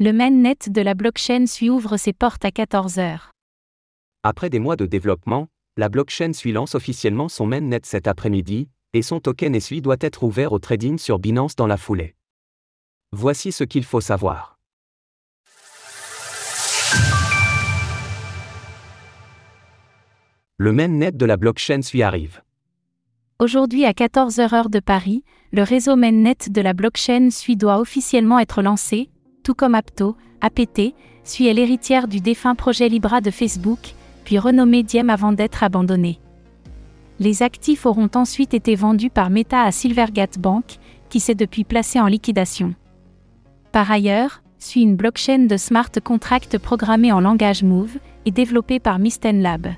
Le mainnet de la blockchain SUI ouvre ses portes à 14h. Après des mois de développement, la blockchain SUI lance officiellement son mainnet cet après-midi, et son token SUI doit être ouvert au trading sur Binance dans la foulée. Voici ce qu'il faut savoir. Le mainnet de la blockchain SUI arrive. Aujourd'hui à 14h heure de Paris, le réseau mainnet de la blockchain SUI doit officiellement être lancé, tout comme Apto, APT, SUI est l'héritière du défunt projet Libra de Facebook, puis renommé Diem avant d'être abandonné. Les actifs auront ensuite été vendus par Meta à Silvergate Bank, qui s'est depuis placé en liquidation. Par ailleurs, SUI une blockchain de smart contract programmée en langage Move et développée par Misten Lab.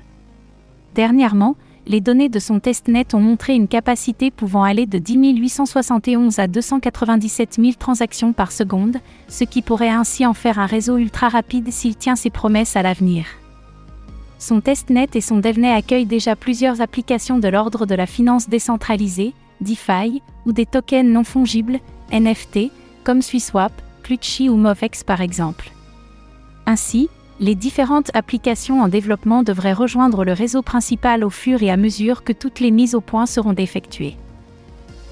Dernièrement, les données de son testnet ont montré une capacité pouvant aller de 10 871 à 297 000 transactions par seconde, ce qui pourrait ainsi en faire un réseau ultra rapide s'il tient ses promesses à l'avenir. Son testnet et son devnet accueillent déjà plusieurs applications de l'ordre de la finance décentralisée, DeFi, ou des tokens non fongibles, NFT, comme SuiSwap, Clutchy ou Movex par exemple. Ainsi, les différentes applications en développement devraient rejoindre le réseau principal au fur et à mesure que toutes les mises au point seront effectuées.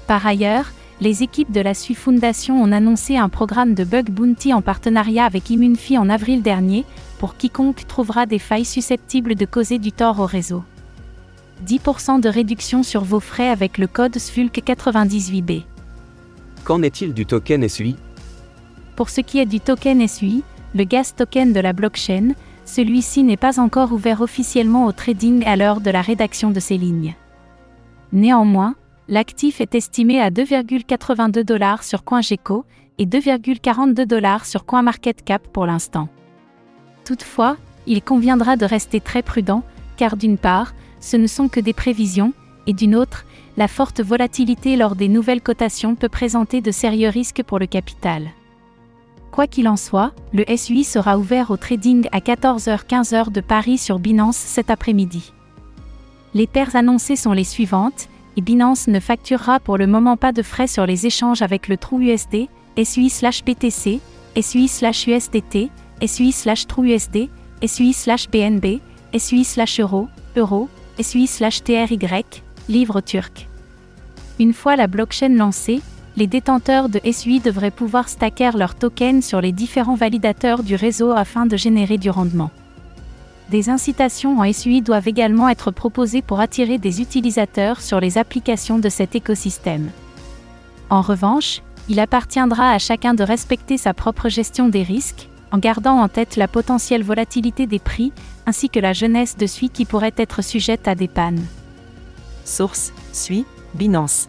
Par ailleurs, les équipes de la SUI Foundation ont annoncé un programme de bug bounty en partenariat avec Immunfi en avril dernier, pour quiconque trouvera des failles susceptibles de causer du tort au réseau. 10% de réduction sur vos frais avec le code SVULC98B. Qu'en est-il du token SUI Pour ce qui est du token SUI, le gas token de la blockchain, celui-ci n'est pas encore ouvert officiellement au trading à l'heure de la rédaction de ces lignes. Néanmoins, l'actif est estimé à 2,82 dollars sur CoinGecko et 2,42 dollars sur CoinMarketCap pour l'instant. Toutefois, il conviendra de rester très prudent, car d'une part, ce ne sont que des prévisions, et d'une autre, la forte volatilité lors des nouvelles cotations peut présenter de sérieux risques pour le capital. Quoi qu'il en soit, le SUI sera ouvert au trading à 14h-15h de Paris sur Binance cet après-midi. Les paires annoncées sont les suivantes, et Binance ne facturera pour le moment pas de frais sur les échanges avec le TrueUSD, SUI/BTC, SUI/USDT, SUI/TrueUSD, SUI/BNB, SUI/Euro, Euro, SUI/TRY, livre turc. Une fois la blockchain lancée, les détenteurs de SUI devraient pouvoir stacker leurs tokens sur les différents validateurs du réseau afin de générer du rendement. Des incitations en SUI doivent également être proposées pour attirer des utilisateurs sur les applications de cet écosystème. En revanche, il appartiendra à chacun de respecter sa propre gestion des risques, en gardant en tête la potentielle volatilité des prix, ainsi que la jeunesse de SUI qui pourrait être sujette à des pannes. Source SUI, Binance.